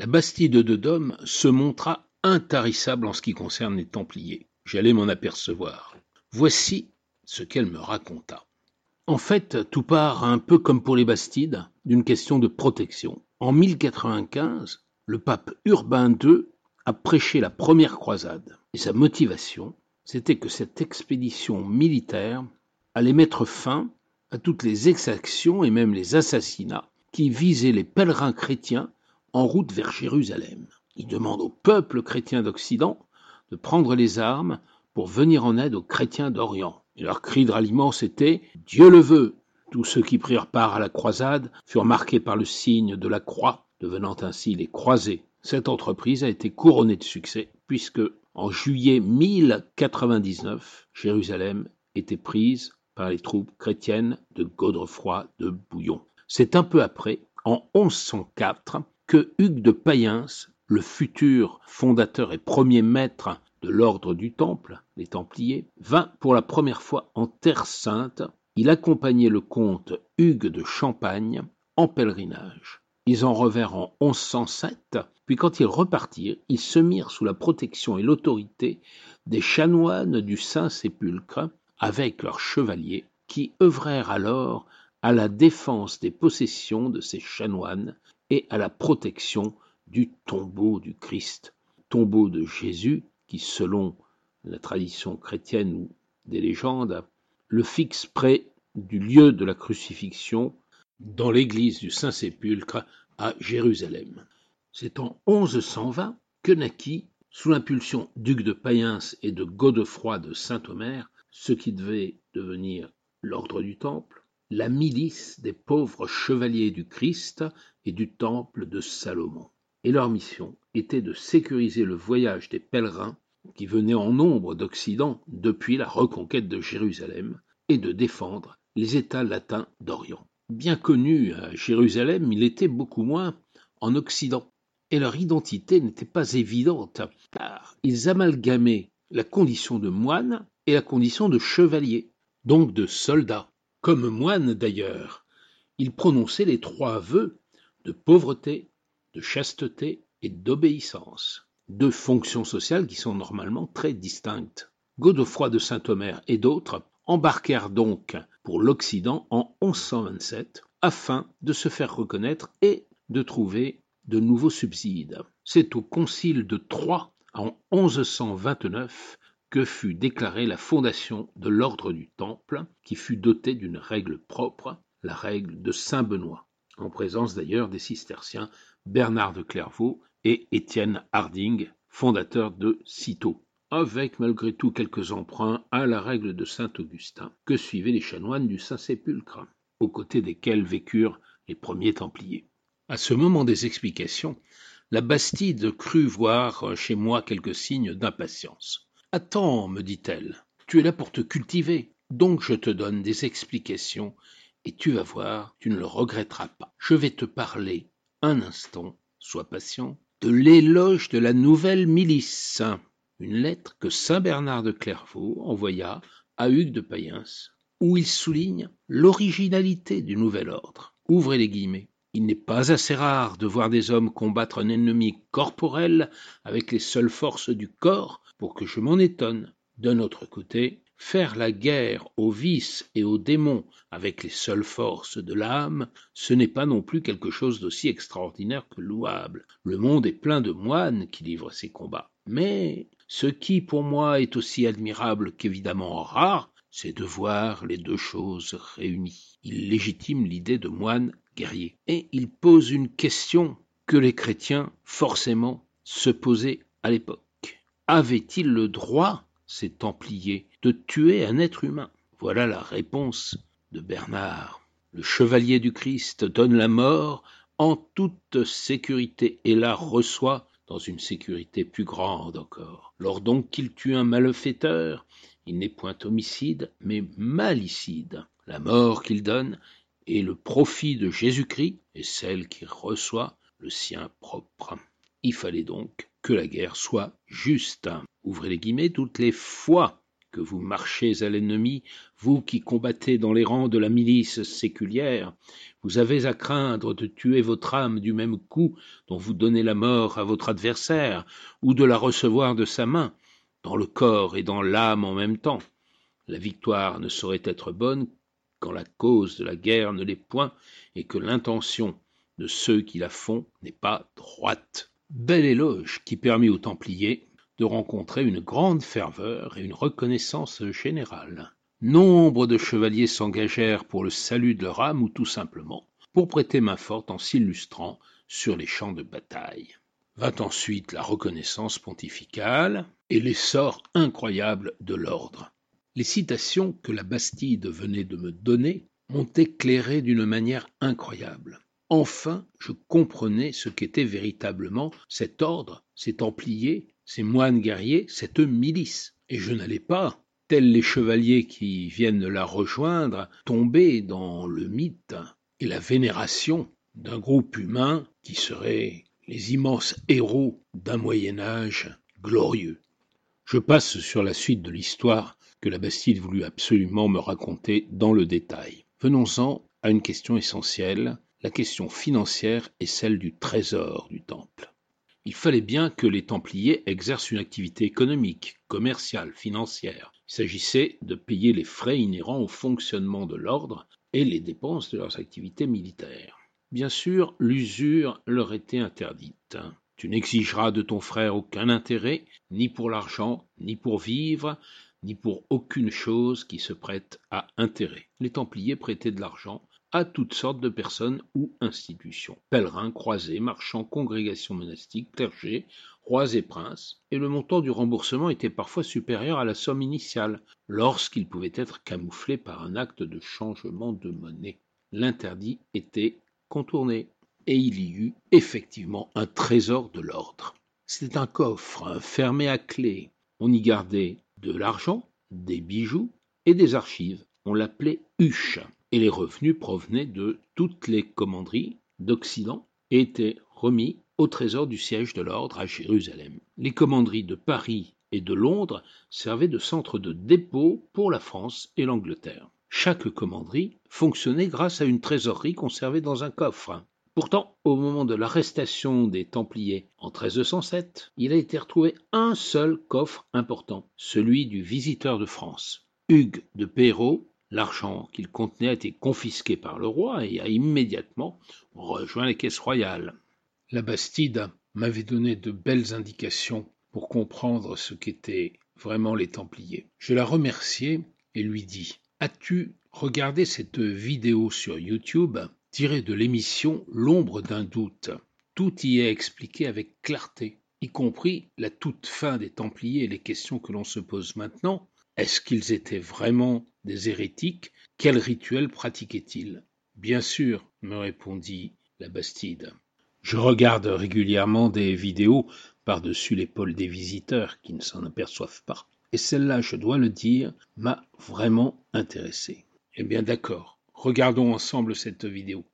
La Bastide de Dôme se montra intarissable en ce qui concerne les Templiers. J'allais m'en apercevoir. Voici ce qu'elle me raconta. En fait, tout part un peu comme pour les Bastides, d'une question de protection. En 1095, le pape Urbain II a prêché la première croisade. Et sa motivation, c'était que cette expédition militaire allait mettre fin à toutes les exactions et même les assassinats qui visaient les pèlerins chrétiens en route vers Jérusalem. Il demande au peuple chrétien d'Occident de prendre les armes pour venir en aide aux chrétiens d'Orient. Et leur cri de ralliement, c'était Dieu le veut. Tous ceux qui prirent part à la croisade furent marqués par le signe de la croix, devenant ainsi les croisés. Cette entreprise a été couronnée de succès, puisque en juillet 1099, Jérusalem était prise par les troupes chrétiennes de Godefroy de Bouillon. C'est un peu après, en 1104, que Hugues de Payens, le futur fondateur et premier maître de l'ordre du Temple, les Templiers, vint pour la première fois en Terre sainte. Il accompagnait le comte Hugues de Champagne en pèlerinage. Ils en revinrent en 1107, puis quand ils repartirent, ils se mirent sous la protection et l'autorité des chanoines du Saint-Sépulcre avec leurs chevaliers, qui œuvrèrent alors à la défense des possessions de ces chanoines et à la protection du tombeau du Christ, tombeau de Jésus qui, selon la tradition chrétienne ou des légendes, le fixe près du lieu de la crucifixion dans l'église du Saint-Sépulcre à Jérusalem. C'est en 1120 que naquit, sous l'impulsion d'Hugues de Payens et de Godefroy de Saint-Omer, ce qui devait devenir l'ordre du Temple, la milice des pauvres chevaliers du Christ et du Temple de Salomon. Et leur mission était de sécuriser le voyage des pèlerins qui venaient en nombre d'Occident depuis la reconquête de Jérusalem et de défendre les États latins d'Orient. Bien connus à Jérusalem, il était beaucoup moins en Occident. Et leur identité n'était pas évidente, car ils amalgamaient la condition de moine et la condition de chevalier, donc de soldat. Comme moine d'ailleurs, il prononçait les trois vœux de pauvreté, de chasteté et d'obéissance, deux fonctions sociales qui sont normalement très distinctes. Godefroy de Saint-Omer et d'autres embarquèrent donc pour l'Occident en 1127 afin de se faire reconnaître et de trouver de nouveaux subsides. C'est au concile de Troyes en 1129 que fut déclarée la fondation de l'ordre du Temple, qui fut doté d'une règle propre, la règle de Saint Benoît, en présence d'ailleurs des cisterciens Bernard de Clairvaux et Étienne Harding, fondateur de Cîteaux, avec malgré tout quelques emprunts à la règle de Saint Augustin que suivaient les chanoines du Saint-Sépulcre, aux côtés desquels vécurent les premiers Templiers. À ce moment des explications, la Bastide crut voir chez moi quelques signes d'impatience. Attends, me dit-elle, tu es là pour te cultiver, donc je te donne des explications, et tu vas voir, tu ne le regretteras pas. Je vais te parler un instant, sois patient, de l'éloge de la nouvelle milice, une lettre que saint Bernard de Clairvaux envoya à Hugues de Payens, où il souligne l'originalité du nouvel ordre. Ouvrez les guillemets. Il n'est pas assez rare de voir des hommes combattre un ennemi corporel avec les seules forces du corps pour que je m'en étonne. D'un autre côté, faire la guerre aux vices et aux démons avec les seules forces de l'âme, ce n'est pas non plus quelque chose d'aussi extraordinaire que louable. Le monde est plein de moines qui livrent ces combats. Mais ce qui pour moi est aussi admirable qu'évidemment rare, c'est de voir les deux choses réunies. Il légitime l'idée de moine et il pose une question que les chrétiens forcément se posaient à l'époque. Avaient-ils le droit, ces Templiers, de tuer un être humain? Voilà la réponse de Bernard. Le chevalier du Christ donne la mort en toute sécurité et la reçoit dans une sécurité plus grande encore. Lors donc qu'il tue un malfaiteur, il n'est point homicide, mais malicide. La mort qu'il donne et le profit de Jésus-Christ est celle qui reçoit le sien propre. Il fallait donc que la guerre soit juste. Ouvrez les guillemets, toutes les fois que vous marchez à l'ennemi, vous qui combattez dans les rangs de la milice séculière, vous avez à craindre de tuer votre âme du même coup dont vous donnez la mort à votre adversaire, ou de la recevoir de sa main, dans le corps et dans l'âme en même temps. La victoire ne saurait être bonne quand la cause de la guerre ne l'est point et que l'intention de ceux qui la font n'est pas droite. Bel éloge qui permit aux Templiers de rencontrer une grande ferveur et une reconnaissance générale. Nombre de chevaliers s'engagèrent pour le salut de leur âme ou tout simplement pour prêter main forte en s'illustrant sur les champs de bataille. Vint ensuite la reconnaissance pontificale et l'essor incroyable de l'ordre. Les citations que la Bastide venait de me donner m'ont éclairé d'une manière incroyable. Enfin, je comprenais ce qu'était véritablement cet ordre, ces templiers, ces moines guerriers, cette milice. Et je n'allais pas, tels les chevaliers qui viennent la rejoindre, tomber dans le mythe et la vénération d'un groupe humain qui serait les immenses héros d'un Moyen Âge glorieux. Je passe sur la suite de l'histoire que la Bastide voulut absolument me raconter dans le détail. Venons-en à une question essentielle, la question financière et celle du trésor du temple. Il fallait bien que les Templiers exercent une activité économique, commerciale, financière. Il s'agissait de payer les frais inhérents au fonctionnement de l'ordre et les dépenses de leurs activités militaires. Bien sûr, l'usure leur était interdite. Tu n'exigeras de ton frère aucun intérêt, ni pour l'argent, ni pour vivre, ni pour aucune chose qui se prête à intérêt. Les Templiers prêtaient de l'argent à toutes sortes de personnes ou institutions. Pèlerins, croisés, marchands, congrégations monastiques, clergés, rois et princes, et le montant du remboursement était parfois supérieur à la somme initiale, lorsqu'il pouvait être camouflé par un acte de changement de monnaie. L'interdit était contourné, et il y eut effectivement un trésor de l'ordre. C'était un coffre fermé à clé. On y gardait de l'argent, des bijoux et des archives. On l'appelait huche et les revenus provenaient de toutes les commanderies d'Occident et étaient remis au trésor du siège de l'ordre à Jérusalem. Les commanderies de Paris et de Londres servaient de centre de dépôt pour la France et l'Angleterre. Chaque commanderie fonctionnait grâce à une trésorerie conservée dans un coffre. Pourtant, au moment de l'arrestation des Templiers en 1307, il a été retrouvé un seul coffre important, celui du visiteur de France. Hugues de Perrault L'argent qu'il contenait a été confisqué par le roi et a immédiatement rejoint les caisses royales. La Bastide m'avait donné de belles indications pour comprendre ce qu'étaient vraiment les Templiers. Je la remerciai et lui dis As-tu regardé cette vidéo sur YouTube tirée de l'émission L'ombre d'un doute Tout y est expliqué avec clarté, y compris la toute fin des Templiers et les questions que l'on se pose maintenant. Est-ce qu'ils étaient vraiment hérétiques, quel rituel pratiquaient-ils Bien sûr, me répondit la Bastide. Je regarde régulièrement des vidéos par-dessus l'épaule des visiteurs qui ne s'en aperçoivent pas. Et celle-là, je dois le dire, m'a vraiment intéressé. Eh bien d'accord, regardons ensemble cette vidéo.